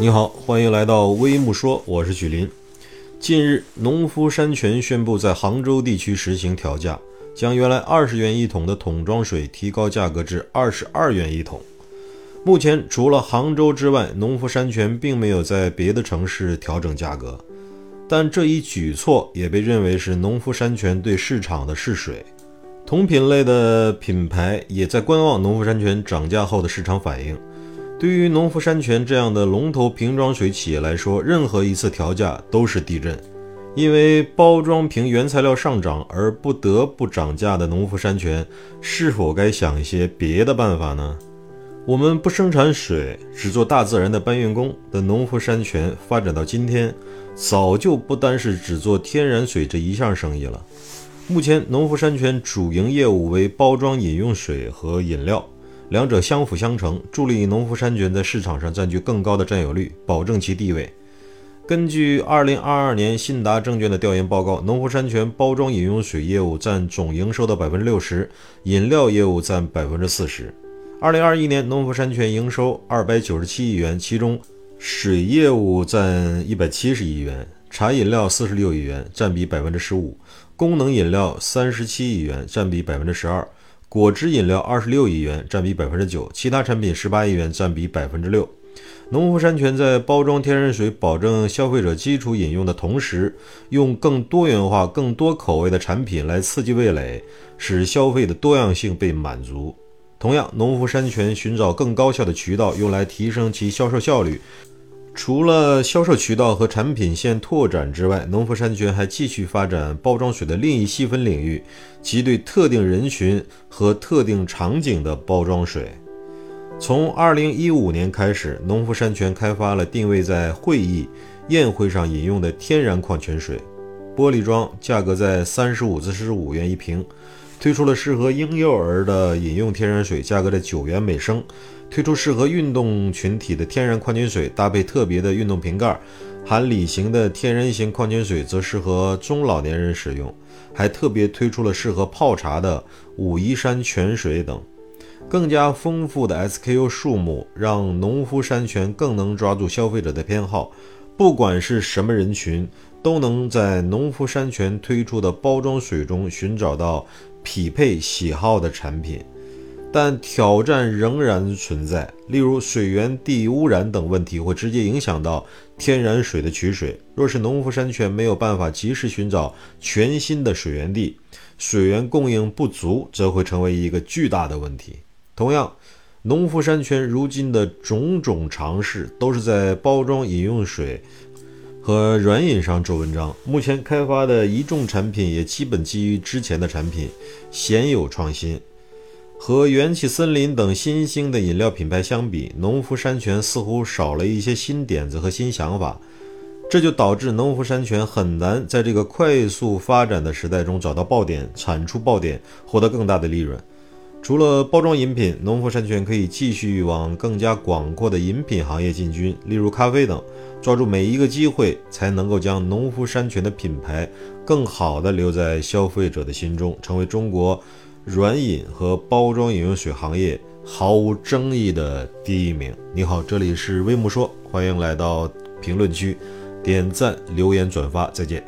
你好，欢迎来到微木说，我是许林。近日，农夫山泉宣布在杭州地区实行调价，将原来二十元一桶的桶装水提高价格至二十二元一桶。目前，除了杭州之外，农夫山泉并没有在别的城市调整价格。但这一举措也被认为是农夫山泉对市场的试水。同品类的品牌也在观望农夫山泉涨价后的市场反应。对于农夫山泉这样的龙头瓶装水企业来说，任何一次调价都是地震，因为包装瓶原材料上涨而不得不涨价的农夫山泉，是否该想一些别的办法呢？我们不生产水，只做大自然的搬运工的农夫山泉，发展到今天，早就不单是只做天然水这一项生意了。目前，农夫山泉主营业务为包装饮用水和饮料。两者相辅相成，助力农夫山泉在市场上占据更高的占有率，保证其地位。根据2022年信达证券的调研报告，农夫山泉包装饮用水业务占总营收的百分之六十，饮料业务占百分之四十。2021年，农夫山泉营收二百九十七亿元，其中水业务占一百七十亿元，茶饮料四十六亿元，占比百分之十五，功能饮料三十七亿元，占比百分之十二。果汁饮料二十六亿元，占比百分之九；其他产品十八亿元，占比百分之六。农夫山泉在包装天然水，保证消费者基础饮用的同时，用更多元化、更多口味的产品来刺激味蕾，使消费的多样性被满足。同样，农夫山泉寻找更高效的渠道，用来提升其销售效率。除了销售渠道和产品线拓展之外，农夫山泉还继续发展包装水的另一细分领域，即对特定人群和特定场景的包装水。从2015年开始，农夫山泉开发了定位在会议、宴会上饮用的天然矿泉水，玻璃装，价格在35至45元一瓶。推出了适合婴幼儿的饮用天然水，价格在九元每升。推出适合运动群体的天然矿泉水，搭配特别的运动瓶盖，含锂型的天然型矿泉水则适合中老年人使用。还特别推出了适合泡茶的武夷山泉水等，更加丰富的 SKU 数目，让农夫山泉更能抓住消费者的偏好。不管是什么人群，都能在农夫山泉推出的包装水中寻找到匹配喜好的产品。但挑战仍然存在，例如水源地污染等问题会直接影响到天然水的取水。若是农夫山泉没有办法及时寻找全新的水源地，水源供应不足，则会成为一个巨大的问题。同样，农夫山泉如今的种种尝试，都是在包装饮用水和软饮上做文章。目前开发的一众产品也基本基于之前的产品，鲜有创新。和元气森林等新兴的饮料品牌相比，农夫山泉似乎少了一些新点子和新想法，这就导致农夫山泉很难在这个快速发展的时代中找到爆点，产出爆点，获得更大的利润。除了包装饮品，农夫山泉可以继续往更加广阔的饮品行业进军，例如咖啡等，抓住每一个机会，才能够将农夫山泉的品牌更好的留在消费者的心中，成为中国。软饮和包装饮用水行业毫无争议的第一名。你好，这里是微木说，欢迎来到评论区，点赞、留言、转发，再见。